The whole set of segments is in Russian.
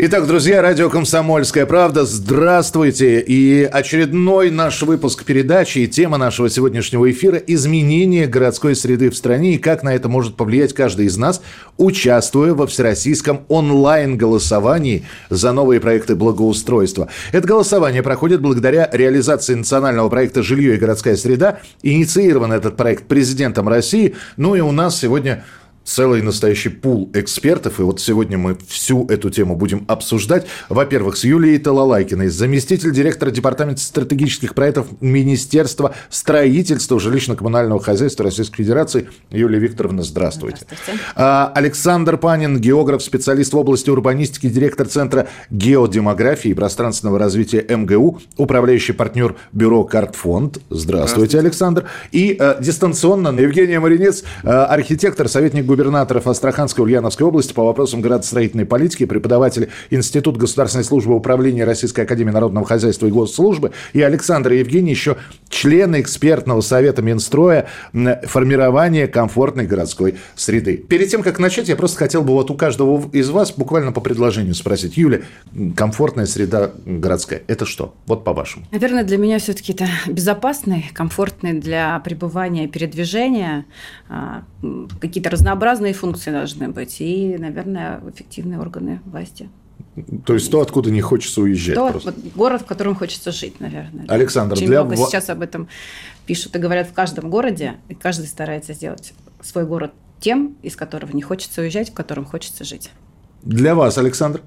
Итак, друзья, радио «Комсомольская правда», здравствуйте. И очередной наш выпуск передачи и тема нашего сегодняшнего эфира – изменение городской среды в стране и как на это может повлиять каждый из нас, участвуя во всероссийском онлайн-голосовании за новые проекты благоустройства. Это голосование проходит благодаря реализации национального проекта «Жилье и городская среда». Инициирован этот проект президентом России. Ну и у нас сегодня целый настоящий пул экспертов, и вот сегодня мы всю эту тему будем обсуждать. Во-первых, с Юлией Талалайкиной, заместитель директора Департамента стратегических проектов Министерства строительства жилищно-коммунального хозяйства Российской Федерации. Юлия Викторовна, здравствуйте. здравствуйте. А, Александр Панин, географ, специалист в области урбанистики, директор Центра геодемографии и пространственного развития МГУ, управляющий партнер бюро «Картфонд». Здравствуйте, здравствуйте. Александр. И а, дистанционно Евгения Маринец, а, архитектор, советник губернатора губернаторов Астраханской и Ульяновской области по вопросам градостроительной политики, преподаватель Института государственной службы управления Российской Академии Народного Хозяйства и Госслужбы, и Александр Евгений, еще члены экспертного совета Минстроя формирования комфортной городской среды. Перед тем, как начать, я просто хотел бы вот у каждого из вас буквально по предложению спросить. Юля, комфортная среда городская – это что? Вот по-вашему. Наверное, для меня все-таки это безопасный, комфортный для пребывания передвижения, а, какие-то разнообразные разные функции должны быть и, наверное, эффективные органы власти. То есть то, откуда не хочется уезжать. То, просто. город, в котором хочется жить, наверное. Александр, Очень для... много сейчас об этом пишут и говорят в каждом городе, и каждый старается сделать свой город тем, из которого не хочется уезжать, в котором хочется жить. Для вас, Александр?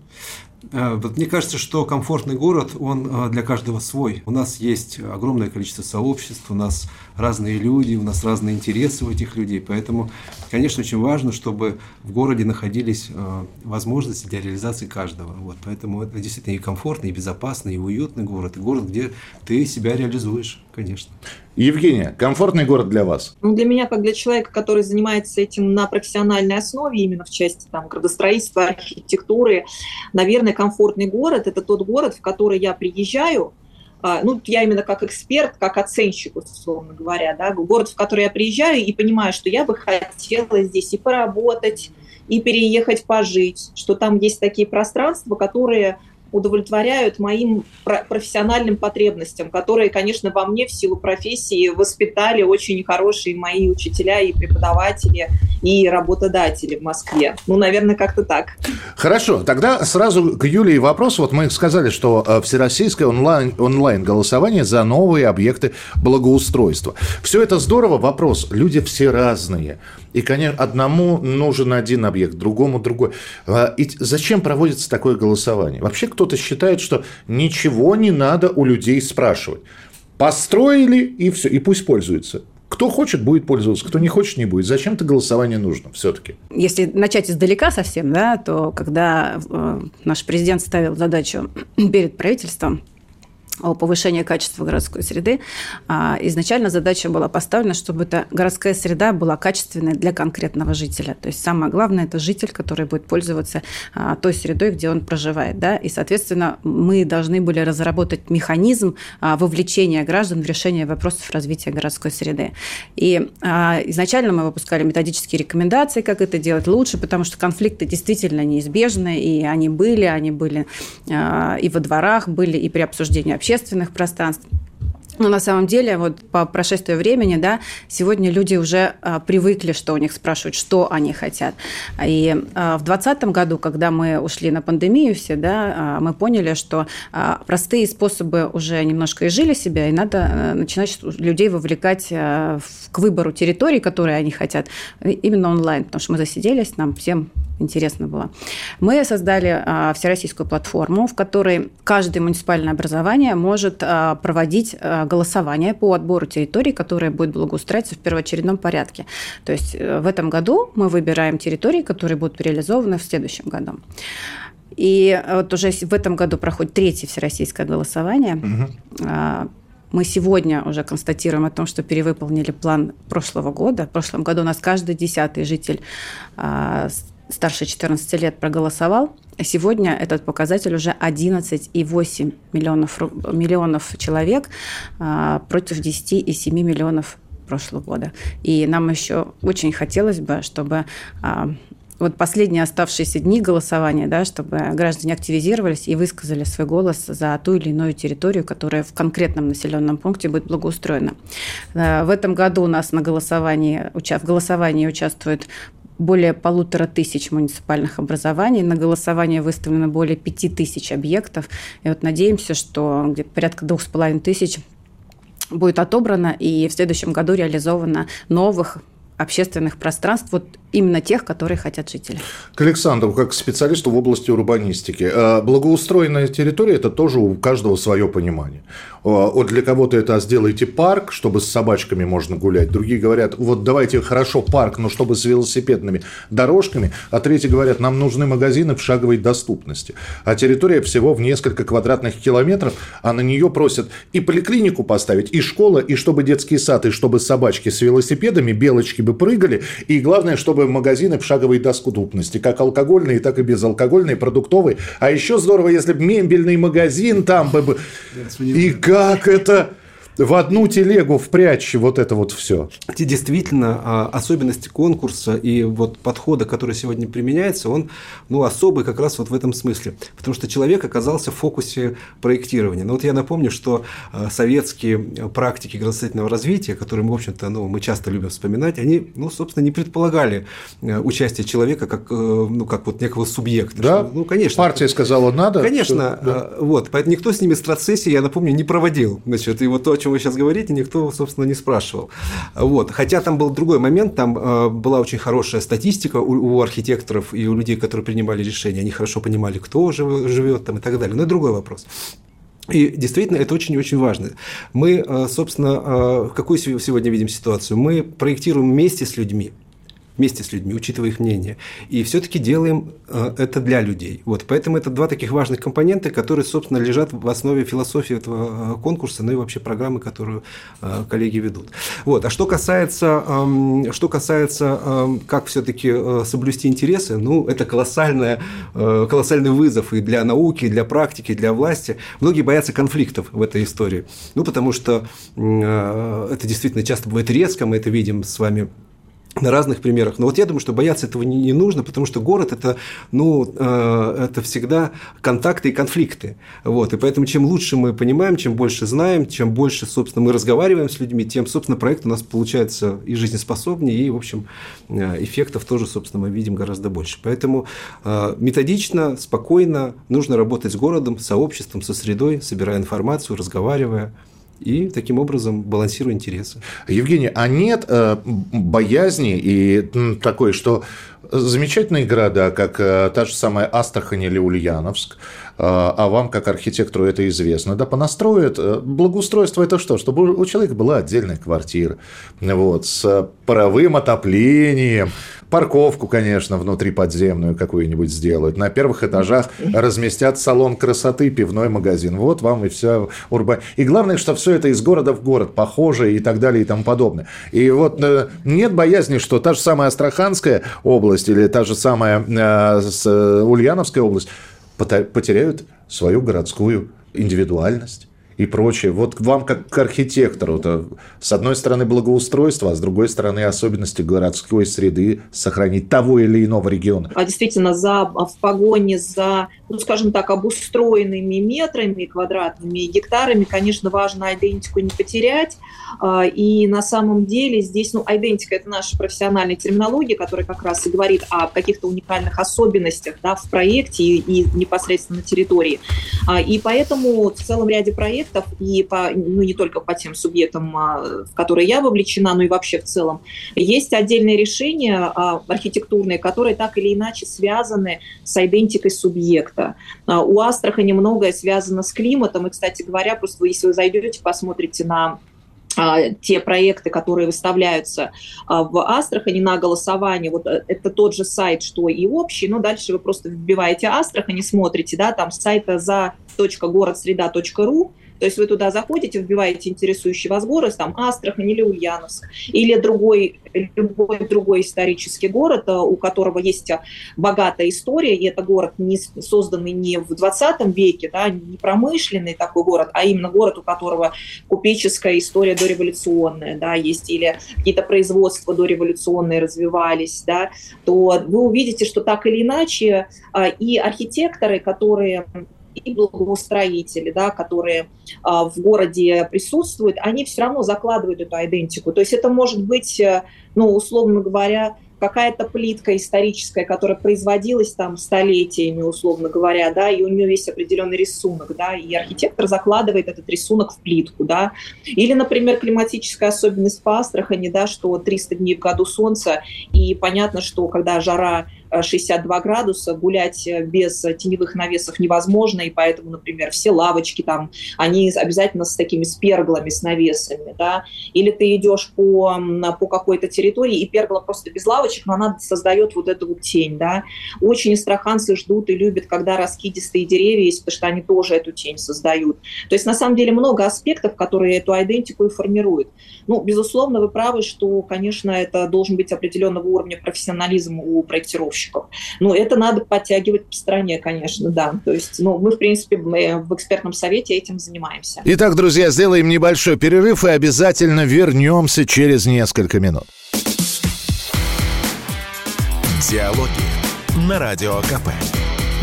Э, вот мне кажется, что комфортный город, он э, для каждого свой. У нас есть огромное количество сообществ, у нас разные люди, у нас разные интересы у этих людей. Поэтому, конечно, очень важно, чтобы в городе находились э, возможности для реализации каждого. Вот, поэтому это действительно и комфортный, и безопасный, и уютный город, и город, где ты себя реализуешь, конечно. Евгения, комфортный город для вас? Для меня, как для человека, который занимается этим на профессиональной основе, именно в части там, градостроительства, архитектуры, наверное, комфортный город – это тот город, в который я приезжаю, а, ну, я именно как эксперт, как оценщик, условно говоря, да, город, в который я приезжаю и понимаю, что я бы хотела здесь и поработать, и переехать пожить, что там есть такие пространства, которые удовлетворяют моим профессиональным потребностям, которые, конечно, во мне в силу профессии воспитали очень хорошие мои учителя и преподаватели и работодатели в Москве. Ну, наверное, как-то так. Хорошо, тогда сразу к Юлии вопрос. Вот мы сказали, что э, всероссийское онлайн, онлайн-голосование за новые объекты благоустройства. Все это здорово. Вопрос. Люди все разные. И, конечно, одному нужен один объект, другому другой. А, и зачем проводится такое голосование? Вообще кто-то считает, что ничего не надо у людей спрашивать. Построили, и все, и пусть пользуются. Кто хочет, будет пользоваться, кто не хочет, не будет. Зачем-то голосование нужно все-таки. Если начать издалека совсем, да, то когда э, наш президент ставил задачу перед правительством о повышении качества городской среды. А, изначально задача была поставлена, чтобы эта городская среда была качественной для конкретного жителя. То есть самое главное – это житель, который будет пользоваться а, той средой, где он проживает. Да? И, соответственно, мы должны были разработать механизм а, вовлечения граждан в решение вопросов развития городской среды. И изначально мы выпускали методические рекомендации, как это делать лучше, потому что конфликты действительно неизбежны, и они были, они были и во дворах, были и при обсуждении общественных пространств. Но на самом деле, вот по прошествии времени, да, сегодня люди уже а, привыкли, что у них спрашивают, что они хотят. И а, в 2020 году, когда мы ушли на пандемию все, да, а, мы поняли, что а, простые способы уже немножко изжили себя, и надо а, начинать людей вовлекать а, в, к выбору территорий, которые они хотят, именно онлайн, потому что мы засиделись, нам всем интересно было. Мы создали а, всероссийскую платформу, в которой каждое муниципальное образование может а, проводить а, голосование по отбору территорий, которые будут благоустраиваться в первоочередном порядке. То есть э, в этом году мы выбираем территории, которые будут реализованы в следующем году. И вот уже в этом году проходит третье всероссийское голосование. Угу. Мы сегодня уже констатируем о том, что перевыполнили план прошлого года. В прошлом году у нас каждый десятый житель старше 14 лет проголосовал. Сегодня этот показатель уже 11,8 миллионов, миллионов человек а, против 10,7 миллионов прошлого года. И нам еще очень хотелось бы, чтобы а, вот последние оставшиеся дни голосования, да, чтобы граждане активизировались и высказали свой голос за ту или иную территорию, которая в конкретном населенном пункте будет благоустроена. Э, в этом году у нас на голосовании, в голосовании участвует более полутора тысяч муниципальных образований. На голосование выставлено более пяти тысяч объектов. И вот надеемся, что где-то порядка двух с половиной тысяч будет отобрано и в следующем году реализовано новых общественных пространств, вот именно тех, которые хотят жители. К Александру, как специалисту в области урбанистики. Э, благоустроенная территория – это тоже у каждого свое понимание. Э, вот для кого-то это сделайте парк, чтобы с собачками можно гулять. Другие говорят, вот давайте хорошо парк, но чтобы с велосипедными дорожками. А третьи говорят, нам нужны магазины в шаговой доступности. А территория всего в несколько квадратных километров, а на нее просят и поликлинику поставить, и школа, и чтобы детский сад, и чтобы собачки с велосипедами, белочки бы прыгали. И главное, чтобы чтобы магазины в шаговой доступности, как алкогольные, так и безалкогольные, продуктовые. А еще здорово, если бы мебельный магазин там бы... И как это в одну телегу впрячь вот это вот все. Эти действительно а, особенности конкурса и вот подхода, который сегодня применяется, он ну, особый как раз вот в этом смысле. Потому что человек оказался в фокусе проектирования. Но ну, вот я напомню, что а, советские практики градостроительного развития, которые мы, в общем-то, ну, мы часто любим вспоминать, они, ну, собственно, не предполагали а, участие человека как, э, ну, как вот некого субъекта. Да? Что, ну, конечно. Партия сказала надо. Конечно. Что, да. Вот. Поэтому никто с ними страцессии, я напомню, не проводил. Значит, и вот то, чем вы сейчас говорите, никто, собственно, не спрашивал. Вот. Хотя там был другой момент, там э, была очень хорошая статистика у, у архитекторов и у людей, которые принимали решения. Они хорошо понимали, кто живет там и так далее. Но это другой вопрос. И действительно, это очень-очень важно. Мы, э, собственно, э, какую сегодня видим ситуацию? Мы проектируем вместе с людьми вместе с людьми, учитывая их мнение. И все-таки делаем э, это для людей. Вот, поэтому это два таких важных компонента, которые, собственно, лежат в основе философии этого э, конкурса, ну и вообще программы, которую э, коллеги ведут. Вот. А что касается, эм, что касается эм, как все-таки соблюсти интересы, ну, это колоссальная, колоссальный вызов и для науки, и для практики, и для власти. Многие боятся конфликтов в этой истории. Ну, потому что это действительно часто бывает резко, мы это видим с вами на разных примерах. Но вот я думаю, что бояться этого не, нужно, потому что город это, ну, э, это всегда контакты и конфликты. Вот. И поэтому чем лучше мы понимаем, чем больше знаем, чем больше, собственно, мы разговариваем с людьми, тем, собственно, проект у нас получается и жизнеспособнее, и, в общем, э, эффектов тоже, собственно, мы видим гораздо больше. Поэтому э, методично, спокойно нужно работать с городом, сообществом, со средой, собирая информацию, разговаривая и таким образом балансируя интересы. Евгений, а нет э, боязни и такой, что замечательные города, как э, та же самая Астрахань или Ульяновск, а вам, как архитектору, это известно, да, понастроят. Э, благоустройство – это что? Чтобы у человека была отдельная квартира, вот, с паровым отоплением, Парковку, конечно, внутри подземную какую-нибудь сделают. На первых этажах разместят салон красоты, пивной магазин. Вот вам и все урба. И главное, что все это из города в город, похоже и так далее и тому подобное. И вот э, нет боязни, что та же самая Астраханская область или та же самая э, Ульяновская область потеряют свою городскую индивидуальность и прочее. Вот вам как к архитектору, это, с одной стороны благоустройство, а с другой стороны особенности городской среды сохранить того или иного региона. А действительно, за, в погоне за, ну, скажем так, обустроенными метрами квадратными гектарами, конечно, важно идентику не потерять. А, и на самом деле здесь, ну, идентика – это наша профессиональная терминология, которая как раз и говорит о каких-то уникальных особенностях да, в проекте и, и непосредственно на территории. А, и поэтому в целом ряде проектов субъектов, и по, ну, не только по тем субъектам, а, в которые я вовлечена, но и вообще в целом, есть отдельные решения а, архитектурные, которые так или иначе связаны с идентикой субъекта. А, у Астрахани многое связано с климатом, и, кстати говоря, просто если вы зайдете, посмотрите на те проекты, которые выставляются в Астрахани на голосование, вот э, это тот же сайт, что и общий, но дальше вы просто вбиваете Астрахани, смотрите, да, там сайта за .городсреда.ру То есть вы туда заходите, вбиваете интересующий вас город, там Астрахань или Ульяновск, или другой, любой другой исторический город, э, у которого есть богатая история, и это город, не созданный не в 20 веке, да, не промышленный такой город, а именно город, у которого купеческая история дореволюционная, да, есть, или какие-то производства дореволюционные развивались, да, то вы увидите, что так или иначе а, и архитекторы, которые и благоустроители, да, которые а, в городе присутствуют, они все равно закладывают эту идентику. То есть это может быть, э, ну, условно говоря, какая-то плитка историческая, которая производилась там столетиями, условно говоря, да, и у нее есть определенный рисунок, да, и архитектор закладывает этот рисунок в плитку, да. Или, например, климатическая особенность по Астрахани, да, что 300 дней в году солнца, и понятно, что когда жара 62 градуса, гулять э, без теневых навесов невозможно, и поэтому, например, все лавочки там, они обязательно с такими с перглами, с навесами, да, или ты идешь по, по какой-то территории, и пергла просто без лавочек, но она создает вот эту вот тень, да. Очень астраханцы ждут и любят, когда раскидистые деревья есть, потому что они тоже эту тень создают. То есть, на самом деле, много аспектов, которые эту идентику и формируют. Ну, безусловно, вы правы, что, конечно, это должен быть определенного уровня профессионализм у проектировщиков, заказчиков. Ну, это надо подтягивать по стране, конечно, да. То есть, ну, мы, в принципе, мы в экспертном совете этим занимаемся. Итак, друзья, сделаем небольшой перерыв и обязательно вернемся через несколько минут. Диалоги на Радио КП.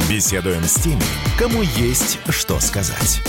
Беседуем с теми, кому есть что сказать.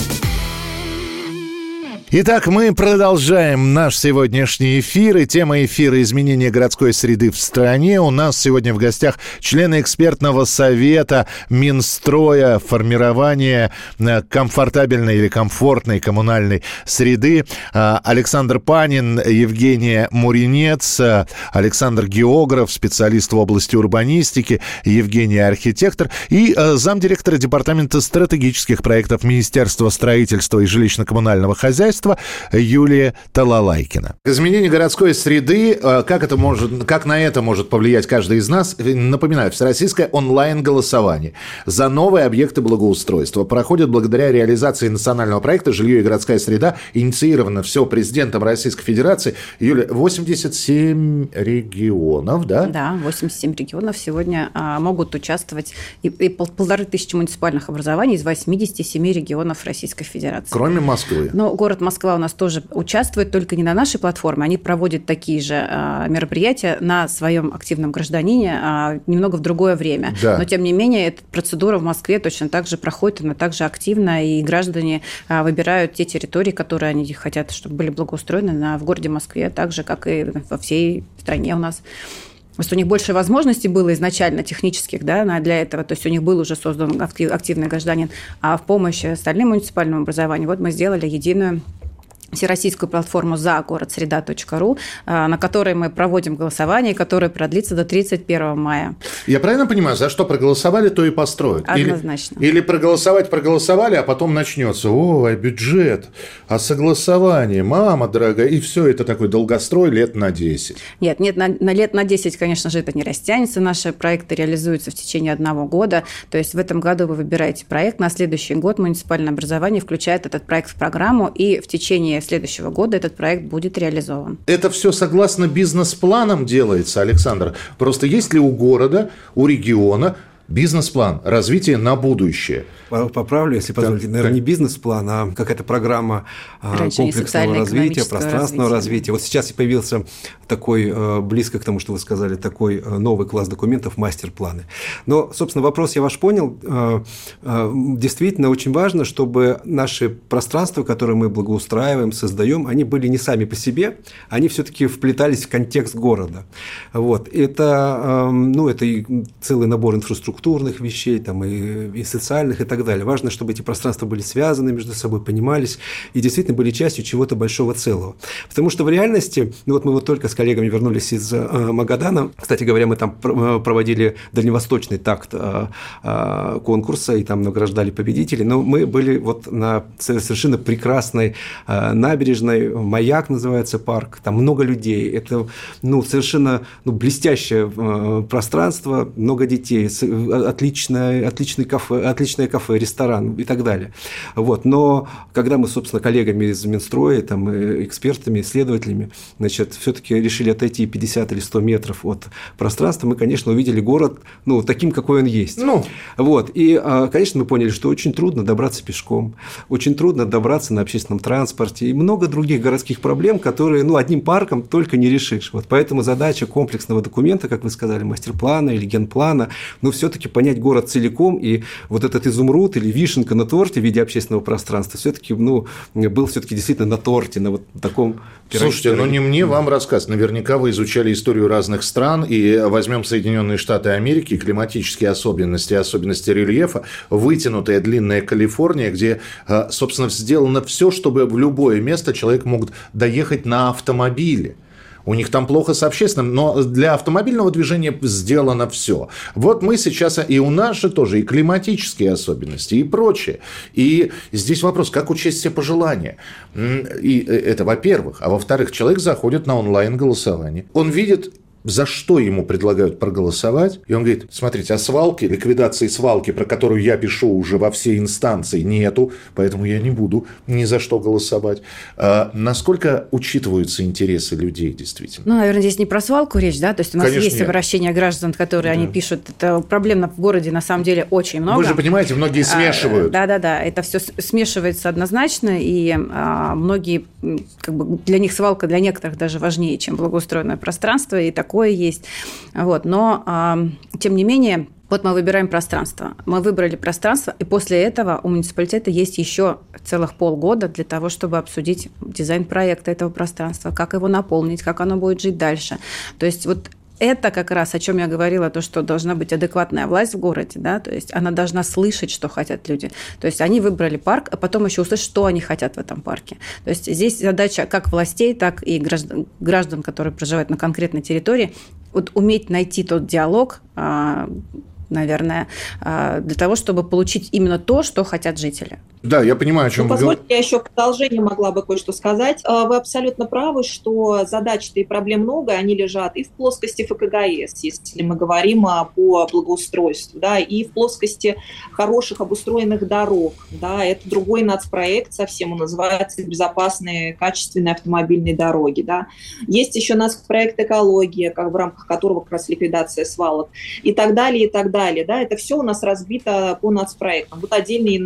Итак, мы продолжаем наш сегодняшний эфир. И тема эфира «Изменение городской среды в стране». У нас сегодня в гостях члены экспертного совета Минстроя формирования э, комфортабельной или комфортной коммунальной среды. А, Александр Панин, Евгения Муринец, э, Александр Географ, специалист в области урбанистики, Евгения архитектор и э, замдиректора Департамента стратегических проектов Министерства строительства и жилищно-коммунального хозяйства хозяйства Юлия Талалайкина. Изменение городской среды, э, как, это может, как на это может повлиять каждый из нас? Напоминаю, всероссийское онлайн-голосование за новые объекты благоустройства проходит благодаря реализации национального проекта «Жилье и городская среда», инициировано все президентом Российской Федерации. Юлия, 87 регионов, да? Да, 87 регионов сегодня а, могут участвовать и, и полторы тысячи муниципальных образований из 87 регионов Российской Федерации. Кроме Москвы. Но город Москва Москва у нас тоже участвует, только не на нашей платформе. Они проводят такие же а, мероприятия на своем активном гражданине а, немного в другое время. Да. Но, тем не менее, эта процедура в Москве точно так же проходит, она также активна, и граждане а, выбирают те территории, которые они хотят, чтобы были благоустроены на, в городе Москве, так же, как и во всей стране у нас. Что у них больше возможностей было изначально технических да, для этого. То есть у них был уже создан активный гражданин. А в помощь остальным муниципальным образованию вот мы сделали единую всероссийскую платформу за город среда.ру, а, на которой мы проводим голосование, которое продлится до 31 мая. Я правильно понимаю, за что проголосовали, то и построят? Однозначно. Или, или проголосовать проголосовали, а потом начнется, о, а бюджет, а согласование, мама дорогая, и все это такой долгострой лет на 10. Нет, нет, на, на лет на 10, конечно же, это не растянется. Наши проекты реализуются в течение одного года. То есть в этом году вы выбираете проект, на следующий год муниципальное образование включает этот проект в программу, и в течение следующего года этот проект будет реализован. Это все согласно бизнес-планам делается, Александр? Просто есть ли у города, у региона бизнес-план развития на будущее – поправлю, если позволите, так, наверное, так. не бизнес-план, а какая-то программа а, Раньше комплексного развития, пространственного развития. развития. Вот сейчас появился такой, э, близко к тому, что вы сказали, такой э, новый класс документов, мастер-планы. Но, собственно, вопрос я ваш понял. Э, действительно, очень важно, чтобы наши пространства, которые мы благоустраиваем, создаем, они были не сами по себе, они все-таки вплетались в контекст города. Вот. Это, ну, это и целый набор инфраструктурных вещей, там, и, и социальных, и так далее. Важно, чтобы эти пространства были связаны между собой, понимались и действительно были частью чего-то большого целого. Потому что в реальности, ну вот мы вот только с коллегами вернулись из э, Магадана, кстати говоря, мы там э, проводили дальневосточный такт э, конкурса и там награждали победителей, но мы были вот на совершенно прекрасной набережной, маяк называется парк, там много людей, это ну, совершенно ну, блестящее пространство, много детей, отличное, отличный кафе, отличное кафе, ресторан и так далее. Вот. Но когда мы, собственно, коллегами из Минстроя, там, э, экспертами, исследователями, значит, все-таки решили отойти 50 или 100 метров от пространства, мы, конечно, увидели город ну, таким, какой он есть. Ну. Вот. И, а, конечно, мы поняли, что очень трудно добраться пешком, очень трудно добраться на общественном транспорте и много других городских проблем, которые ну, одним парком только не решишь. Вот поэтому задача комплексного документа, как вы сказали, мастер-плана или генплана, ну, все-таки понять город целиком, и вот этот изумруд или вишенка на торте в виде общественного пространства все-таки, ну, был все-таки действительно на торте, на вот таком Слушайте, ну не мне вам рассказ. Наверняка вы изучали историю разных стран, и возьмем Соединенные Штаты Америки, климатические особенности, особенности рельефа, вытянутая длинная Калифорния, где, э, собственно, сделано все, чтобы в любое место человек мог доехать на автомобиле. У них там плохо с общественным, но для автомобильного движения сделано все. Вот мы сейчас, и у нас же тоже и климатические особенности, и прочее. И здесь вопрос, как учесть все пожелания. И э, это во-первых. А во-вторых, человек заходит на онлайн-голосование. Он видит за что ему предлагают проголосовать. И он говорит, смотрите, а свалки, ликвидации свалки, про которую я пишу уже во все инстанции, нету, поэтому я не буду ни за что голосовать. А насколько учитываются интересы людей действительно? Ну, наверное, здесь не про свалку речь, да? То есть у нас Конечно, есть нет. обращения граждан, которые да. они пишут. Это проблем в городе на самом деле очень много. Вы же понимаете, многие а, смешивают. Да-да-да, это все смешивается однозначно, и а, многие, как бы для них свалка для некоторых даже важнее, чем благоустроенное пространство, и так такое есть. Вот. Но, тем не менее, вот мы выбираем пространство. Мы выбрали пространство, и после этого у муниципалитета есть еще целых полгода для того, чтобы обсудить дизайн проекта этого пространства, как его наполнить, как оно будет жить дальше. То есть вот это как раз, о чем я говорила, то, что должна быть адекватная власть в городе, да, то есть она должна слышать, что хотят люди. То есть они выбрали парк, а потом еще услышать, что они хотят в этом парке. То есть здесь задача как властей, так и граждан, граждан которые проживают на конкретной территории, вот уметь найти тот диалог, а, наверное, а, для того, чтобы получить именно то, что хотят жители. Да, я понимаю, о чем ну, вы говорите. я еще в продолжение могла бы кое-что сказать. А, вы абсолютно правы, что задач и проблем много, они лежат и в плоскости ФКГС, если мы говорим по благоустройству, да, и в плоскости хороших обустроенных дорог. Да, это другой нацпроект совсем, он называется «Безопасные качественные автомобильные дороги». Да. Есть еще нацпроект «Экология», как в рамках которого как раз ликвидация свалок и так далее, и так далее. Да. Это все у нас разбито по нацпроектам. Вот отдельный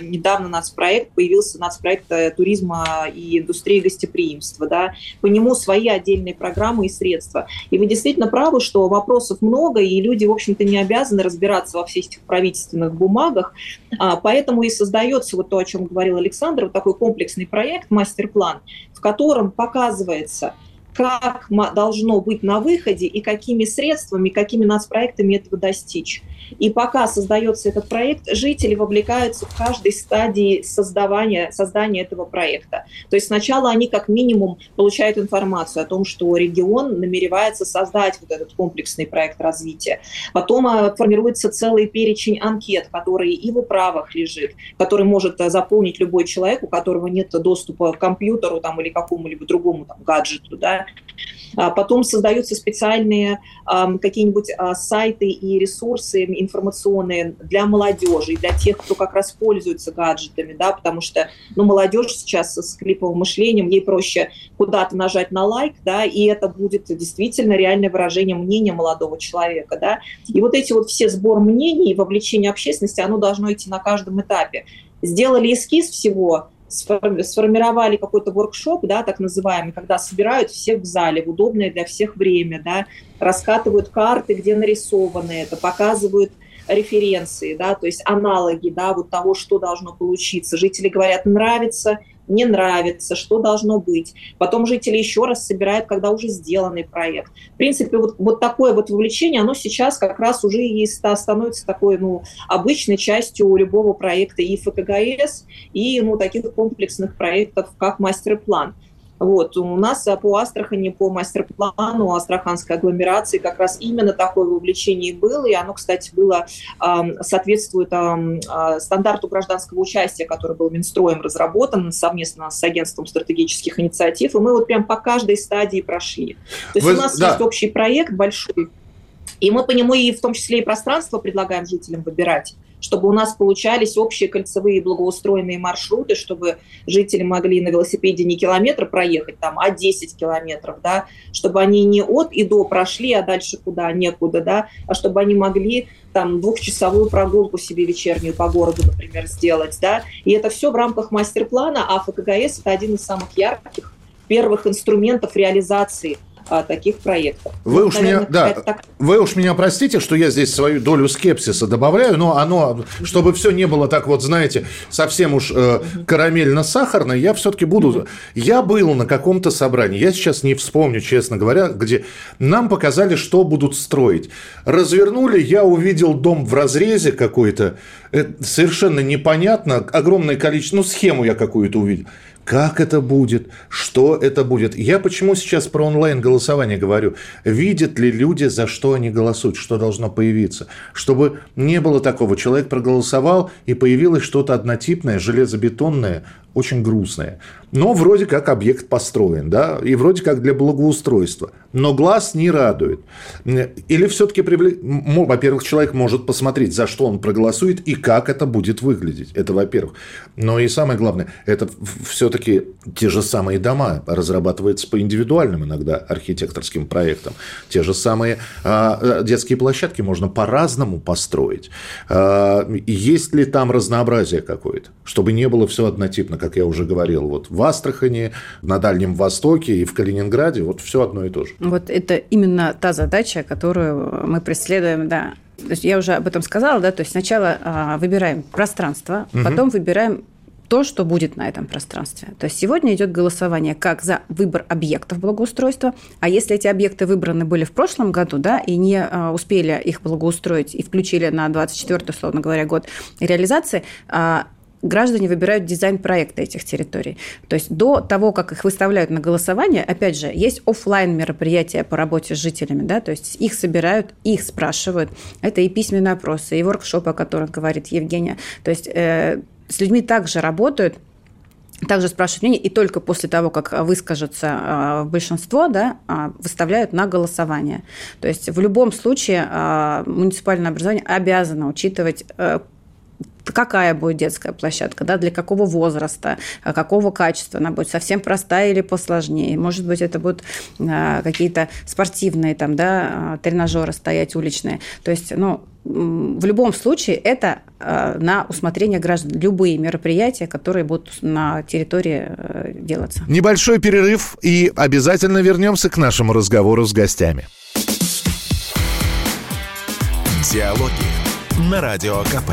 недавно нацпроект, появился нацпроект э, туризма и индустрии гостеприимства, да, по нему свои отдельные программы и средства. И вы действительно правы, что вопросов много, и люди, в общем-то, не обязаны разбираться во всех этих правительственных бумагах, а, поэтому и создается вот то, о чем говорил Александр, вот такой комплексный проект, мастер-план, в котором показывается, как должно быть на выходе и какими средствами, какими нацпроектами этого достичь. И пока создается этот проект, жители вовлекаются в каждой стадии создавания, создания этого проекта. То есть сначала они как минимум получают информацию о том, что регион намеревается создать вот этот комплексный проект развития. Потом а, формируется целый перечень анкет, который и в управах лежит, который может а, заполнить любой человек, у которого нет доступа к компьютеру там, или какому-либо другому там, гаджету. Да. А потом создаются специальные какие-нибудь сайты и ресурсы информационные для молодежи, для тех, кто как раз пользуется гаджетами, да, потому что ну, молодежь сейчас с клиповым мышлением, ей проще куда-то нажать на лайк, да, и это будет действительно реальное выражение мнения молодого человека, да. И вот эти вот все сбор мнений и вовлечение общественности, оно должно идти на каждом этапе. Сделали эскиз всего, сформировали какой-то воркшоп, да, так называемый, когда собирают всех в зале в удобное для всех время, да, раскатывают карты, где нарисованы это, показывают референции, да, то есть аналоги, да, вот того, что должно получиться. Жители говорят, нравится, не нравится, что должно быть. Потом жители еще раз собирают, когда уже сделанный проект. В принципе, вот, вот такое вот вовлечение, оно сейчас как раз уже и становится такой, ну, обычной частью любого проекта и ФКГС, и, ну, таких комплексных проектов, как мастер-план. Вот. У нас по Астрахани, по мастер-плану астраханской агломерации как раз именно такое вовлечение было, и оно, кстати, было, соответствует а, стандарту гражданского участия, который был Минстроем разработан совместно с агентством стратегических инициатив, и мы вот прям по каждой стадии прошли. То есть Вы, у нас да. есть общий проект большой, И мы по нему и в том числе и пространство предлагаем жителям выбирать, чтобы у нас получались общие кольцевые благоустроенные маршруты, чтобы жители могли на велосипеде не километр проехать, там, а 10 километров, да, чтобы они не от и до прошли, а дальше куда, некуда, да, а чтобы они могли там двухчасовую прогулку себе вечернюю по городу, например, сделать, да, и это все в рамках мастер-плана, а ФКГС это один из самых ярких первых инструментов реализации – а, таких проектов. Вы, ну, уж наверное, меня, да, так... вы уж меня простите, что я здесь свою долю скепсиса добавляю, но оно, чтобы все не было так вот, знаете, совсем уж э, карамельно-сахарно, я все-таки буду... Я был на каком-то собрании, я сейчас не вспомню, честно говоря, где нам показали, что будут строить. Развернули, я увидел дом в разрезе какой-то, совершенно непонятно, огромное количество, ну, схему я какую-то увидел. Как это будет? Что это будет? Я почему сейчас про онлайн-голосование говорю? Видят ли люди, за что они голосуют? Что должно появиться? Чтобы не было такого. Человек проголосовал, и появилось что-то однотипное, железобетонное, очень грустное. Но вроде как объект построен, да, и вроде как для благоустройства. Но глаз не радует. Или все-таки, привлек... во-первых, человек может посмотреть, за что он проголосует и как это будет выглядеть. Это во-первых. Но и самое главное, это все-таки те же самые дома разрабатываются по индивидуальным иногда архитекторским проектам. Те же самые а, детские площадки можно по-разному построить. А, есть ли там разнообразие какое-то, чтобы не было все однотипно, как я уже говорил, вот в Астрахани, на Дальнем Востоке и в Калининграде, вот все одно и то же. Вот это именно та задача, которую мы преследуем, да. То есть я уже об этом сказала, да, то есть сначала а, выбираем пространство, угу. потом выбираем то, что будет на этом пространстве. То есть сегодня идет голосование как за выбор объектов благоустройства, а если эти объекты выбраны были в прошлом году, да, и не а, успели их благоустроить и включили на 24 условно говоря, год реализации, а, граждане выбирают дизайн проекта этих территорий. То есть до того, как их выставляют на голосование, опять же, есть офлайн мероприятия по работе с жителями, да, то есть их собирают, их спрашивают. Это и письменные опросы, и воркшопы, о которых говорит Евгения. То есть э, с людьми также работают, также спрашивают мнение, и только после того, как выскажется э, большинство, да, э, выставляют на голосование. То есть в любом случае э, муниципальное образование обязано учитывать какая будет детская площадка, да, для какого возраста, а какого качества она будет, совсем простая или посложнее. Может быть, это будут а, какие-то спортивные там, да, а, тренажеры стоять уличные. То есть, ну, в любом случае это на усмотрение граждан. Любые мероприятия, которые будут на территории делаться. Небольшой перерыв и обязательно вернемся к нашему разговору с гостями. Диалоги на Радио КП.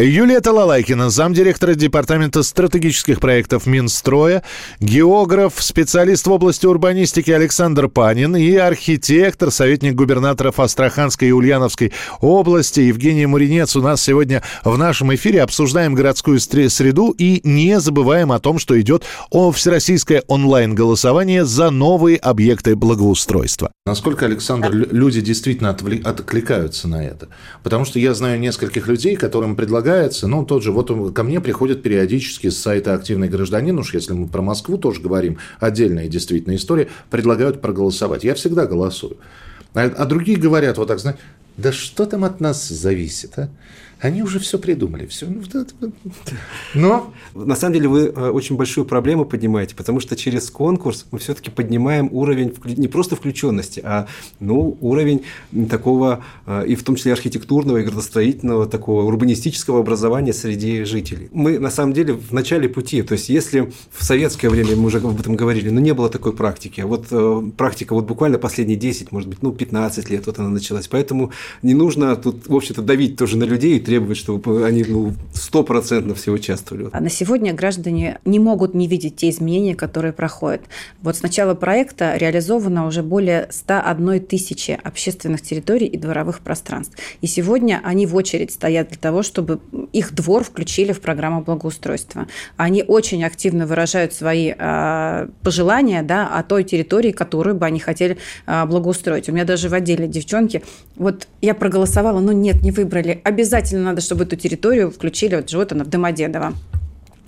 Юлия Талалайкина, замдиректора Департамента стратегических проектов Минстроя, географ, специалист в области урбанистики Александр Панин и архитектор, советник губернаторов Астраханской и Ульяновской области Евгений Муринец у нас сегодня в нашем эфире. Обсуждаем городскую среду и не забываем о том, что идет о всероссийское онлайн-голосование за новые объекты благоустройства. Насколько, Александр, люди действительно откликаются на это? Потому что я знаю нескольких людей, которым предлагают предлагается, ну, тот же, вот ко мне приходят периодически с сайта «Активный гражданин», уж если мы про Москву тоже говорим, отдельная действительно история, предлагают проголосовать. Я всегда голосую. А, а другие говорят вот так, знаете, да что там от нас зависит, а? Они уже все придумали. Все. Но... На самом деле вы э, очень большую проблему поднимаете, потому что через конкурс мы все-таки поднимаем уровень не просто включенности, а ну, уровень такого, э, и в том числе архитектурного и градостроительного, такого урбанистического образования среди жителей. Мы на самом деле в начале пути. То есть если в советское время, мы уже об этом говорили, но не было такой практики. А вот э, практика вот буквально последние 10, может быть, ну 15 лет вот она началась. Поэтому не нужно тут, в общем-то, давить тоже на людей требовать, чтобы они ну, стопроцентно все участвовали. А на сегодня граждане не могут не видеть те изменения, которые проходят. Вот с начала проекта реализовано уже более 101 тысячи общественных территорий и дворовых пространств. И сегодня они в очередь стоят для того, чтобы их двор включили в программу благоустройства. Они очень активно выражают свои э, пожелания да, о той территории, которую бы они хотели э, благоустроить. У меня даже в отделе девчонки, вот я проголосовала, но нет, не выбрали. Обязательно надо, чтобы эту территорию включили, вот живет она в Домодедово.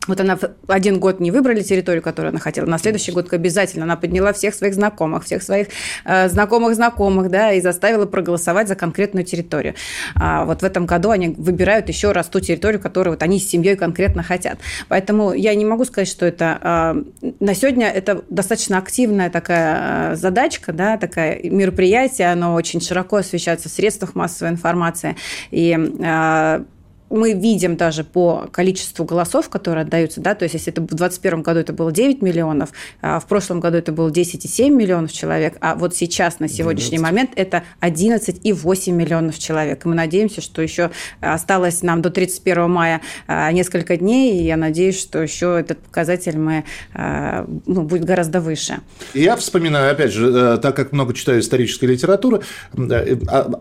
Вот она в один год не выбрали территорию, которую она хотела, на следующий год обязательно она подняла всех своих знакомых, всех своих э, знакомых знакомых, да, и заставила проголосовать за конкретную территорию. А вот в этом году они выбирают еще раз ту территорию, которую вот они с семьей конкретно хотят. Поэтому я не могу сказать, что это э, на сегодня это достаточно активная такая э, задачка, да, такая мероприятие, оно очень широко освещается в средствах массовой информации и э, мы видим даже по количеству голосов, которые отдаются, да, то есть если это в 2021 году это было 9 миллионов, а в прошлом году это было 10,7 миллионов человек, а вот сейчас на сегодняшний 12. момент это 11,8 миллионов человек. И мы надеемся, что еще осталось нам до 31 мая а, несколько дней, и я надеюсь, что еще этот показатель мы, а, ну, будет гораздо выше. Я вспоминаю, опять же, э, так как много читаю исторической литературы, э,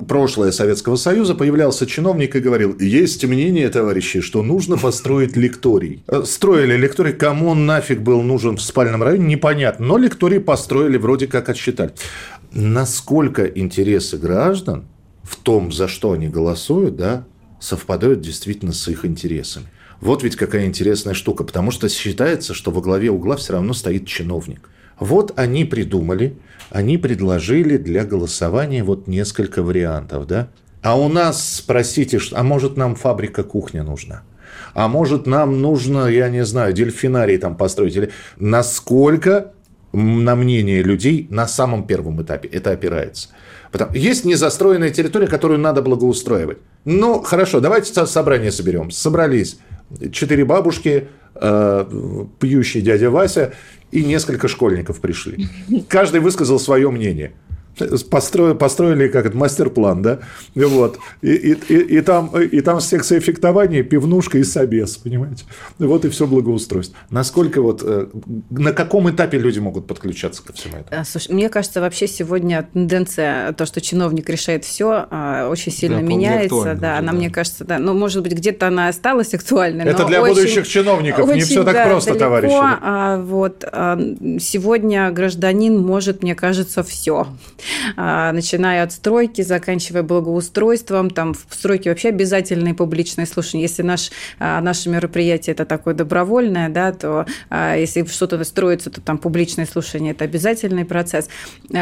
прошлое Советского Союза, появлялся чиновник и говорил, есть у меня мнение, товарищи, что нужно построить лекторий. Э, строили лекторий, кому он нафиг был нужен в спальном районе, непонятно. Но лекторий построили, вроде как отсчитали. Насколько интересы граждан в том, за что они голосуют, да, совпадают действительно с их интересами. Вот ведь какая интересная штука, потому что считается, что во главе угла все равно стоит чиновник. Вот они придумали, они предложили для голосования вот несколько вариантов, да? А у нас спросите, а может нам фабрика кухня нужна? А может нам нужно, я не знаю, дельфинарий там построить? Или насколько на мнение людей на самом первом этапе это опирается? Потому, есть незастроенная территория, которую надо благоустраивать. Ну, хорошо, давайте собрание соберем. Собрались четыре бабушки, э, пьющий дядя Вася и несколько школьников пришли. Каждый высказал свое мнение – построили, построили как это, мастер-план, да, вот, и, и, и, и, там, и там секция фехтования, пивнушка и собес, понимаете, вот и все благоустройство. Насколько вот, э, на каком этапе люди могут подключаться ко всему этому? А, слушай, мне кажется, вообще сегодня тенденция, то, что чиновник решает все, а, очень сильно да, меняется, да, она, да. мне кажется, да, ну, может быть, где-то она осталась актуальной, Это для очень, будущих чиновников, очень, не все так да, просто, далеко, товарищи. А, вот, а, сегодня гражданин может, мне кажется, все. А, начиная от стройки, заканчивая благоустройством, там в стройке вообще обязательные публичные слушания. Если наш, а, наше мероприятие это такое добровольное, да, то а, если что-то строится, то там публичные слушания – это обязательный процесс.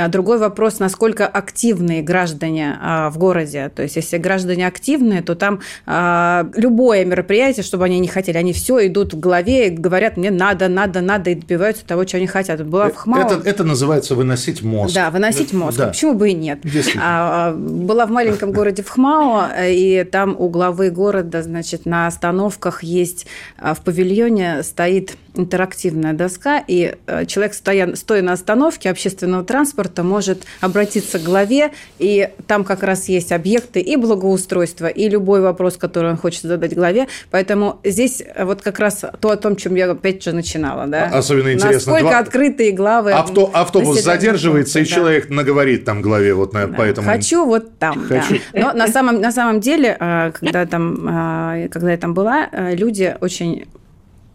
Другой вопрос, насколько активные граждане в городе. То есть, если граждане активные, то там любое мероприятие, чтобы они не хотели, они все идут в голове и говорят, мне надо, надо, надо, и добиваются того, чего они хотят. Была в ХМАО... это, это называется выносить мозг. Да, выносить мозг Да. Почему бы и нет? А, была в маленьком городе Вхмао, и там у главы города, значит, на остановках есть а, в павильоне стоит интерактивная доска, и э, человек, стоя, стоя на остановке общественного транспорта, может обратиться к главе, и там как раз есть объекты и благоустройства, и любой вопрос, который он хочет задать главе. Поэтому здесь вот как раз то, о том, чем я опять же начинала. Да? Особенно интересно. Насколько Два... открытые главы. Авто, автобус задерживается, и да. человек наговорит там главе вот на, да. поэтому... Хочу вот там, Хочу. да. Но на самом, на самом деле, э, когда, там, э, когда я там была, люди очень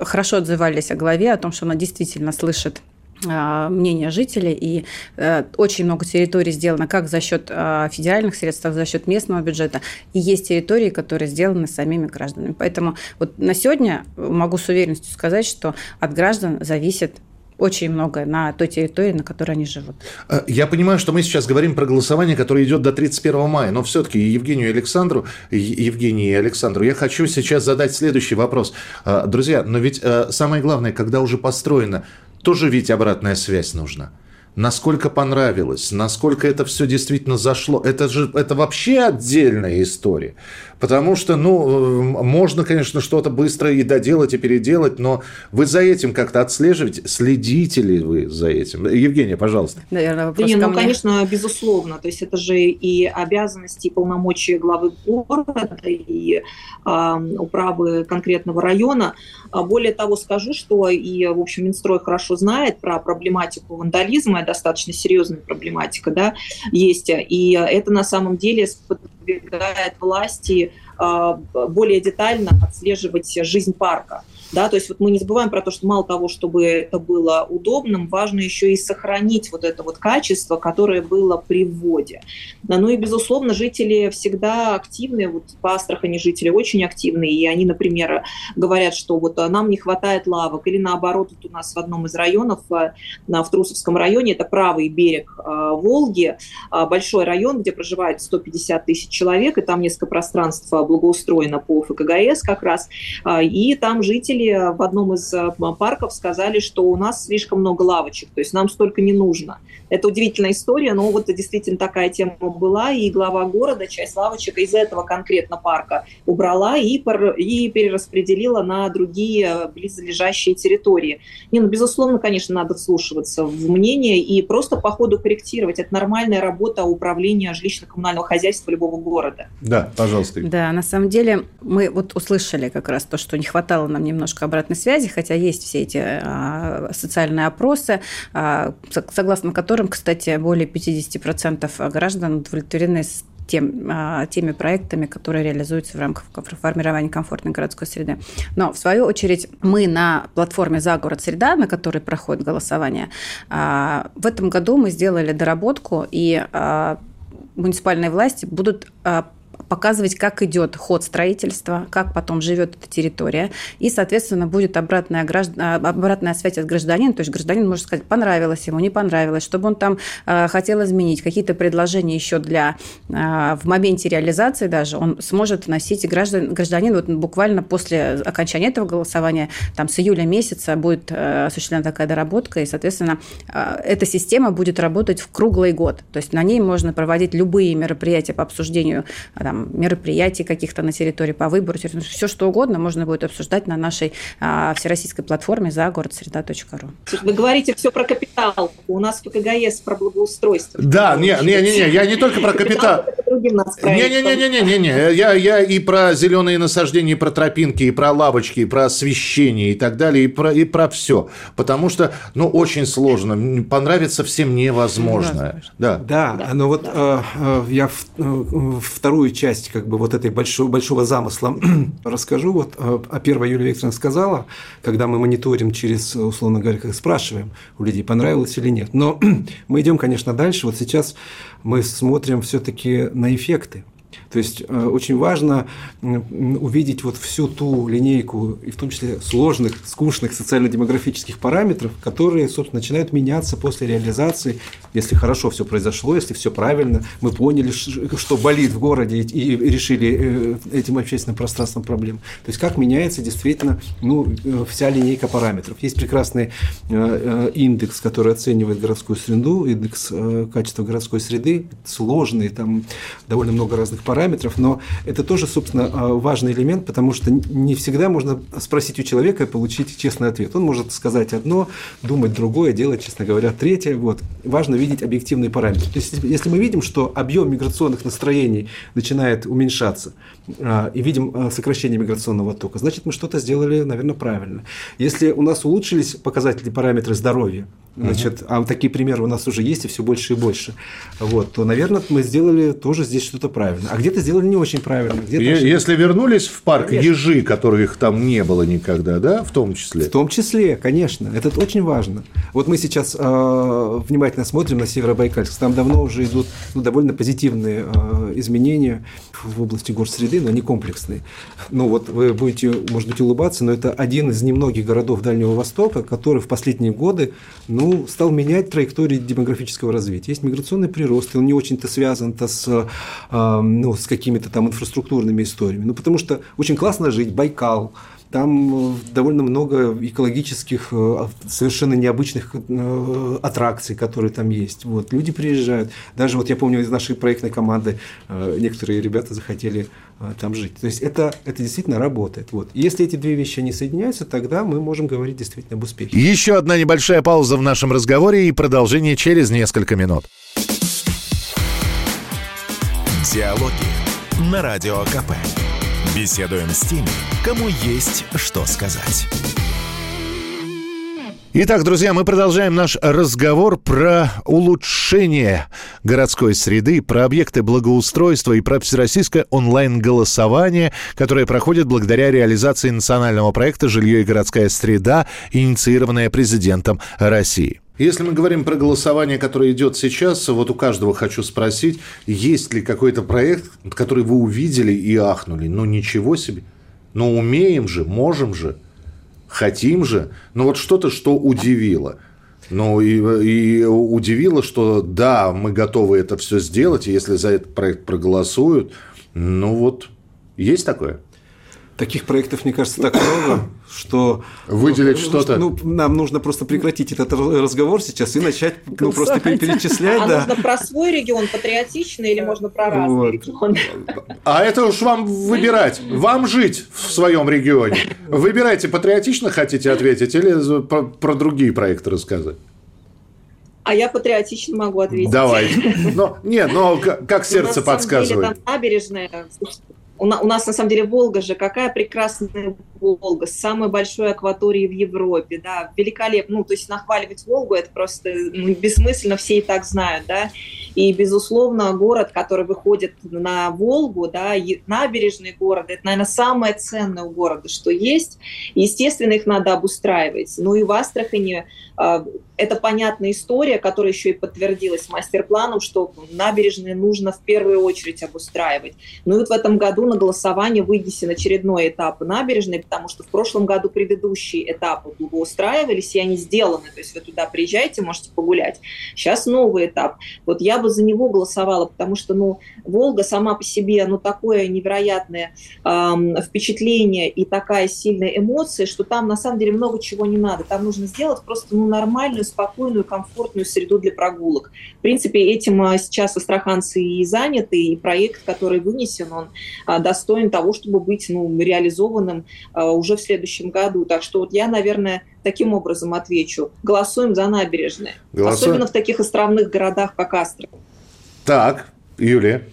хорошо отзывались о главе, о том, что она действительно слышит а, мнение жителей, и э, очень много территорий сделано как за счет э, федеральных средств, за счет местного бюджета, и есть территории, которые сделаны самими гражданами. Поэтому вот на сегодня могу с уверенностью сказать, что от граждан зависит очень много на той территории, на которой они живут. Э, я понимаю, что мы сейчас говорим про голосование, которое идет до 31 мая, но все-таки Евгению Александру, Евгении и Александру, я хочу сейчас задать следующий вопрос. Э, друзья, но ведь э, самое главное, когда уже построено, тоже ведь обратная связь нужна насколько понравилось, насколько это все действительно зашло. Это же это вообще отдельная история. Потому что, ну, можно, конечно, что-то быстро и доделать, и переделать, но вы за этим как-то отслеживаете, следите ли вы за этим? Евгения, пожалуйста. Наверное, вопрос да, ну, конечно, безусловно. То есть это же и обязанности, и полномочия главы города, и э, управы конкретного района. А более того, скажу, что и, в общем, Минстрой хорошо знает про проблематику вандализма, достаточно серьезная проблематика, да, есть. И это на самом деле сподвигает власти более детально отслеживать жизнь парка. Да, то есть вот мы не забываем про то, что мало того, чтобы это было удобным, важно еще и сохранить вот это вот качество, которое было при вводе. Ну и, безусловно, жители всегда активны, вот по Астрахани жители очень активны, и они, например, говорят, что вот нам не хватает лавок, или наоборот, вот у нас в одном из районов, э, в Трусовском районе, это правый берег э, Волги, э, большой район, где проживает 150 тысяч человек, и там несколько пространств благоустроено по ФКГС как раз, и там жители в одном из парков сказали, что у нас слишком много лавочек, то есть нам столько не нужно. Это удивительная история, но вот действительно такая тема была, и глава города часть лавочек из этого конкретно парка убрала и, и перераспределила на другие близлежащие территории. Не, ну, безусловно, конечно, надо вслушиваться в мнение и просто по ходу корректировать. Это нормальная работа управления жилищно-коммунального хозяйства любого города. Да, пожалуйста. Да, на самом деле мы вот услышали как раз то, что не хватало нам немножко обратной связи, хотя есть все эти а, социальные опросы, а, согласно которым кстати, более 50% граждан удовлетворены тем, а, теми проектами, которые реализуются в рамках формирования комфортной городской среды. Но, в свою очередь, мы на платформе «За город среда», на которой проходит голосование, в этом году мы сделали доработку, и муниципальные власти будут показывать, как идет ход строительства, как потом живет эта территория. И, соответственно, будет обратная, граждан... А, обратная связь от гражданина. То есть гражданин может сказать, понравилось ему, не понравилось, чтобы он там э, хотел изменить какие-то предложения еще для э, в моменте реализации даже, он сможет вносить, и граждан, гражданин вот буквально после окончания этого голосования, там с июля месяца будет э, осуществлена такая доработка, и, соответственно, э, эта система будет работать в круглый год. То есть на ней можно проводить любые мероприятия по обсуждению там, мероприятий каких-то на территории, по выбору, все что угодно можно будет обсуждать на нашей а, всероссийской платформе за город среда.ру. Вы говорите все про капитал. У нас в ПКГС про благоустройство. Да, не, не, не, не, я не только про капитал. Не-не-не-не-не-не, я, я и про зеленые насаждения, и про тропинки, и про лавочки, и про освещение и так далее, и про, и про все. Потому что, ну, очень сложно. Понравится всем невозможно. Да, да, но вот э, э, я в, э, вторую часть как бы вот этой большого, большого замысла расскажу. Вот а первая Юлия Викторовна сказала, когда мы мониторим через, условно говоря, как спрашиваем у людей, понравилось или нет. Но мы идем, конечно, дальше. Вот сейчас мы смотрим все-таки на эффекты. То есть э, очень важно увидеть вот всю ту линейку, и в том числе сложных, скучных социально-демографических параметров, которые, собственно, начинают меняться после реализации, если хорошо все произошло, если все правильно, мы поняли, что болит в городе и решили э, этим общественным пространством проблем. То есть как меняется действительно ну, э, вся линейка параметров. Есть прекрасный индекс, который оценивает городскую среду, индекс качества городской среды, сложный, там довольно много разных параметров, параметров, но это тоже, собственно, а, важный элемент, потому что не всегда можно спросить у человека и получить честный ответ. Он может сказать одно, думать другое, делать, честно говоря, третье. Вот. Важно видеть объективные параметры. То есть, если мы видим, что объем миграционных настроений начинает уменьшаться, а, и видим а, сокращение миграционного тока, значит, мы что-то сделали, наверное, правильно. Если у нас улучшились показатели параметры здоровья, значит, а такие примеры у нас уже есть и все больше и больше, вот, то, наверное, мы сделали тоже здесь что-то правильно. А где-то сделали не очень правильно. Если вернулись в парк конечно. ежи, которых там не было никогда, да, в том числе? В том числе, конечно. Это очень важно. Вот мы сейчас э, внимательно смотрим на Северобайкальск. Там давно уже идут ну, довольно позитивные э, изменения в области горсреды, но они комплексные. Ну вот вы будете, может быть, улыбаться, но это один из немногих городов Дальнего Востока, который в последние годы ну, стал менять траекторию демографического развития. Есть миграционный прирост, и он не очень-то связан-то с, э, ну, с какими-то там инфраструктурными историями. Ну, потому что очень классно жить, Байкал, там э, довольно много экологических, э, совершенно необычных э, аттракций, которые там есть. Вот. Люди приезжают. Даже вот я помню из нашей проектной команды некоторые ребята захотели там жить. То есть это, это действительно работает. Вот. если эти две вещи не соединяются, тогда мы можем говорить действительно об успехе. Еще одна небольшая пауза в нашем разговоре и продолжение через несколько минут. Диалоги на Радио КП. Беседуем с теми, кому есть что сказать. Итак, друзья, мы продолжаем наш разговор про улучшение городской среды, про объекты благоустройства и про всероссийское онлайн-голосование, которое проходит благодаря реализации национального проекта «Жилье и городская среда», инициированное президентом России. Если мы говорим про голосование, которое идет сейчас, вот у каждого хочу спросить, есть ли какой-то проект, который вы увидели и ахнули? Ну, ничего себе. Ну, умеем же, можем же – хотим же, но вот что-то, что удивило. Ну и, и удивило, что да, мы готовы это все сделать, если за этот проект проголосуют, ну вот, есть такое? Таких проектов, мне кажется, так много, что... Выделить ну, что-то? Ну, нам нужно просто прекратить этот разговор сейчас и начать ну, просто перечислять. А да. нужно про свой регион патриотичный или можно про разный вот. регион? А это уж вам выбирать. Вам жить в своем регионе. Выбирайте, патриотично хотите ответить или про, про другие проекты рассказать? А я патриотично могу ответить. Давай. Но, нет, но как сердце подсказывает. Деле, там набережная, у, на, у нас, на самом деле, Волга же, какая прекрасная Волга, с самой большой акваторией в Европе, да, великолепно. Ну, то есть нахваливать Волгу, это просто ну, бессмысленно, все и так знают, да. И, безусловно, город, который выходит на Волгу, да, набережный город, это, наверное, самое ценное у города, что есть. Естественно, их надо обустраивать. Ну и в Астрахани а, это понятная история, которая еще и подтвердилась мастер-планом, что набережные нужно в первую очередь обустраивать. Ну и вот в этом году на голосование вынесен очередной этап набережной, потому что в прошлом году предыдущие этапы благоустраивались, и они сделаны. То есть вы туда приезжаете, можете погулять. Сейчас новый этап. Вот я бы за него голосовала, потому что, ну, Волга сама по себе, ну, такое невероятное эм, впечатление и такая сильная эмоция, что там на самом деле много чего не надо. Там нужно сделать просто, ну, нормальную, спокойную, комфортную среду для прогулок. В принципе, этим а, сейчас астраханцы и заняты, и проект, который вынесен, он а, достоин того, чтобы быть, ну, реализованным а, уже в следующем году. Так что вот я, наверное, таким образом отвечу. Голосуем за набережные. Голосуем. Особенно в таких островных городах, как Астрахань. Так, Юлия.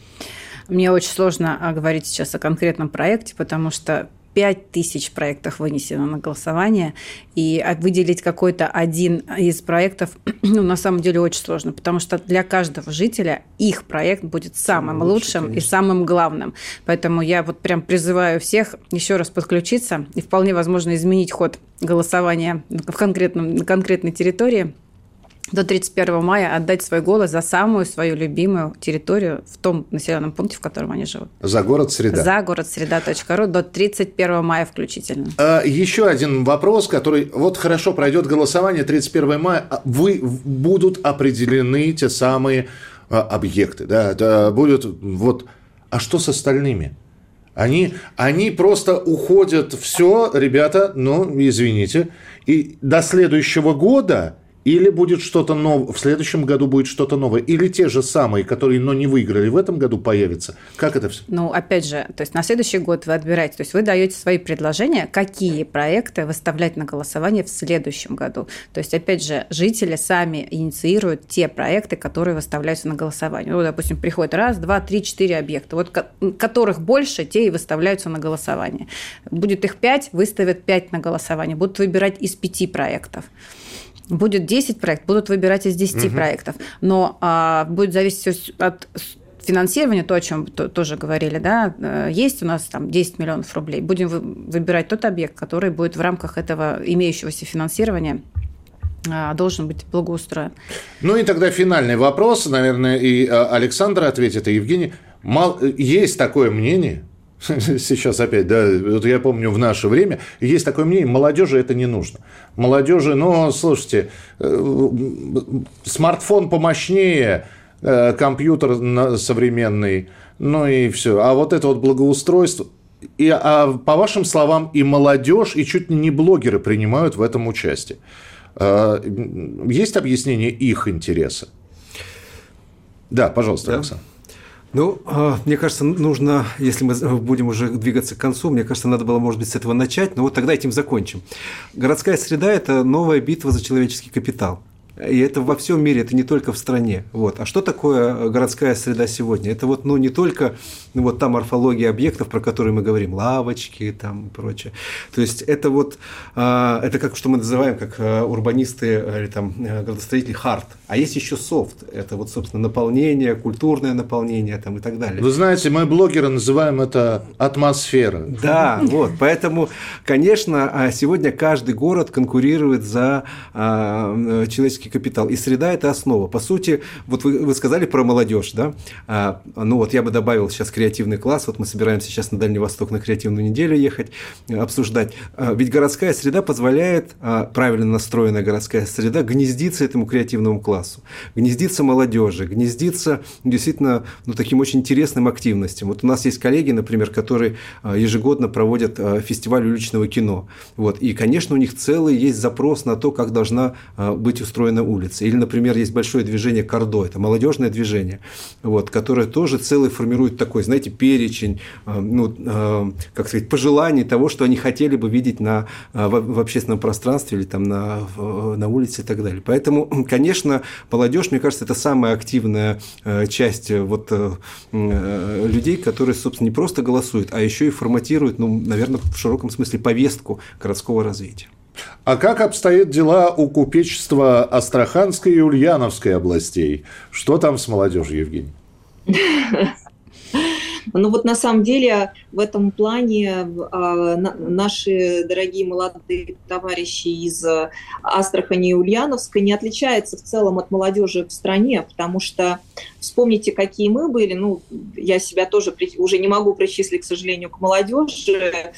Мне очень сложно говорить сейчас о конкретном проекте, потому что 5 тысяч проектов вынесено на голосование, и выделить какой-то один из проектов, ну, на самом деле, очень сложно, потому что для каждого жителя их проект будет самым Лучше, лучшим конечно. и самым главным. Поэтому я вот прям призываю всех еще раз подключиться и вполне возможно изменить ход голосования в конкретном, на конкретной территории – до 31 мая отдать свой голос за самую свою любимую территорию в том населенном пункте, в котором они живут. За город Среда. За город Среда.ру до 31 мая включительно. А, еще один вопрос, который вот хорошо пройдет голосование 31 мая. А вы будут определены те самые а, объекты, да, это будут вот. А что с остальными? Они, они просто уходят, все, ребята, ну, извините, и до следующего года или будет что-то новое, в следующем году будет что-то новое, или те же самые, которые, но не выиграли, в этом году появятся. Как это все? Ну, опять же, то есть на следующий год вы отбираете, то есть вы даете свои предложения, какие проекты выставлять на голосование в следующем году. То есть, опять же, жители сами инициируют те проекты, которые выставляются на голосование. Ну, допустим, приходит раз, два, три, четыре объекта, вот которых больше, те и выставляются на голосование. Будет их пять, выставят пять на голосование. Будут выбирать из пяти проектов. Будет 10 проектов, будут выбирать из 10 угу. проектов. Но а, будет зависеть от финансирования, то, о чем тоже говорили, да, э, есть у нас там 10 миллионов рублей. Будем выбирать тот объект, который будет в рамках этого имеющегося финансирования а, должен быть благоустроен. Ну и тогда финальный вопрос, наверное, и а, Александр ответит, и Евгений. Мал... Есть такое мнение, сейчас опять, да, вот я помню в наше время, есть такое мнение, молодежи это не нужно. Молодежи, ну, слушайте, э, смартфон помощнее, э, компьютер современный, ну и все. А вот это вот благоустройство, и, а по вашим словам, и молодежь, и чуть ли не блогеры принимают в этом участие. Э, есть объяснение их интереса? Да, пожалуйста, да. Александр. Ну, а, мне кажется, нужно, если мы будем уже двигаться к концу, мне кажется, надо было, может быть, с этого начать, но вот тогда этим закончим. Городская среда – это новая битва за человеческий капитал. И это во всем мире, это не только в стране. Вот. А что такое городская среда сегодня? Это вот, ну, не только ну, вот та морфология объектов, про которые мы говорим, лавочки там и прочее. То есть это вот, а, это как, что мы называем, как а, урбанисты или там э, градостроители, хард. А есть еще софт. Это вот, собственно, наполнение, культурное наполнение там и так далее. Вы знаете, мы блогеры называем это атмосфера. Да, вот. Поэтому, конечно, а, сегодня каждый город конкурирует за человеческий капитал. И среда – это основа. По сути, вот вы, вы сказали про молодежь, да? Ну вот я бы добавил сейчас креативный класс. Вот мы собираемся сейчас на Дальний Восток на креативную неделю ехать, э, обсуждать. А, ведь городская среда позволяет, а, правильно настроенная городская среда, гнездиться этому креативному классу, гнездиться молодежи, гнездиться действительно ну, таким очень интересным активностям. Вот у нас есть коллеги, например, которые а, ежегодно проводят фестиваль уличного кино. Вот. И, конечно, у них целый есть запрос на то, как должна быть устроена улица. Или, например, есть большое движение Кордо, это молодежное движение, вот, которое тоже целый формирует такой, знаете, перечень, ну, как сказать, пожеланий того, что они хотели бы видеть на, в общественном пространстве или там на, на улице и так далее. Поэтому, конечно, молодежь, мне кажется, это самая активная часть вот людей, которые, собственно, не просто голосуют, а еще и форматируют, ну, наверное, в широком смысле повестку городского развития. А как обстоят дела у купечества Астраханской и Ульяновской областей? Что там с молодежью, Евгений? Но вот на самом деле в этом плане а, наши дорогие молодые товарищи из Астрахани и Ульяновска не отличаются в целом от молодежи в стране, потому что вспомните, какие мы были, ну, я себя тоже уже не могу причислить, к сожалению, к молодежи,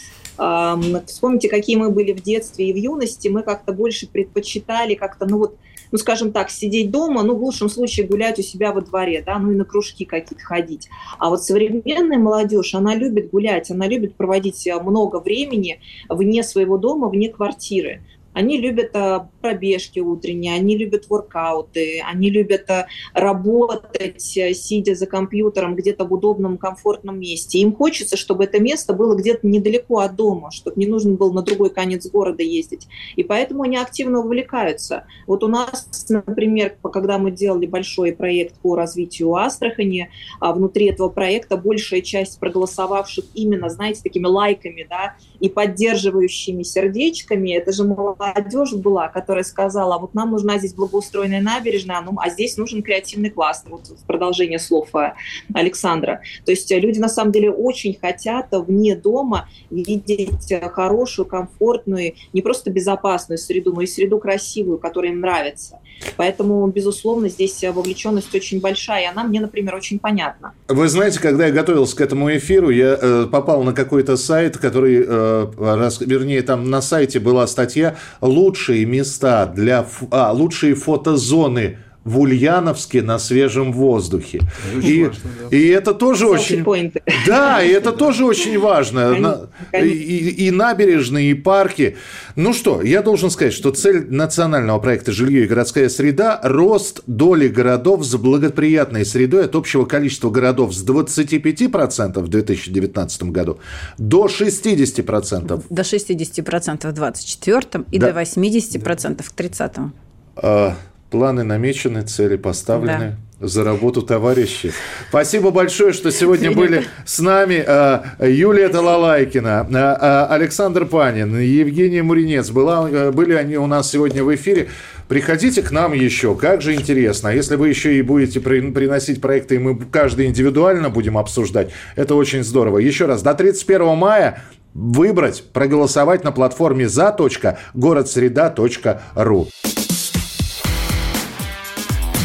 Вспомните, какие мы были в детстве и в юности, мы как-то больше предпочитали как-то, ну вот, ну, скажем так, сидеть дома, ну, в лучшем случае гулять у себя во дворе, да, ну и на кружки какие-то ходить. А вот современная молодежь, она любит гулять, она любит проводить э, много времени вне своего дома, вне квартиры. Они любят а, пробежки утренние, они любят воркауты, они любят а, работать, а, сидя за компьютером где-то в удобном, комфортном месте. Им хочется, чтобы это место было где-то недалеко от дома, чтобы не нужно было на другой конец города ездить. И поэтому они активно увлекаются. Вот у нас, например, когда мы делали большой проект по развитию Астрахани, внутри этого проекта большая часть проголосовавших именно, знаете, такими лайками, да, и поддерживающими сердечками, это же молодежь была, которая сказала, вот нам нужна здесь благоустроенная набережная, ну, а здесь нужен креативный кластер, вот в продолжение слов э, Александра. То есть люди на самом деле очень хотят вне дома видеть хорошую, комфортную, не просто безопасную среду, но и среду красивую, которая им нравится. Поэтому, безусловно, здесь вовлеченность очень большая, и она мне, например, очень понятна. Вы знаете, когда я готовился к этому эфиру, я э, попал на какой-то сайт, который, э, вернее, там на сайте была статья «Лучшие места для... А, лучшие фотозоны в Ульяновске на свежем воздухе. и, важно, да. и это тоже очень... Да, и это тоже очень важно. И, и, набережные, и парки. Ну что, я должен сказать, что цель национального проекта «Жилье и городская среда» – рост доли городов с благоприятной средой от общего количества городов с 25% в 2019 году до 60%. До 60% в 2024 и да. до 80% в 2030. Планы намечены, цели поставлены. Да. За работу, товарищи. Спасибо большое, что сегодня были с нами. А, Юлия Талалайкина, а, а, Александр Панин, Евгений Муринец. Была, э, были они у нас сегодня в эфире. Приходите к нам еще, как же интересно. А если вы еще и будете приносить проекты, и мы каждый индивидуально будем обсуждать, это очень здорово. Еще раз, до 31 мая выбрать, проголосовать на платформе за.городсреда.ру.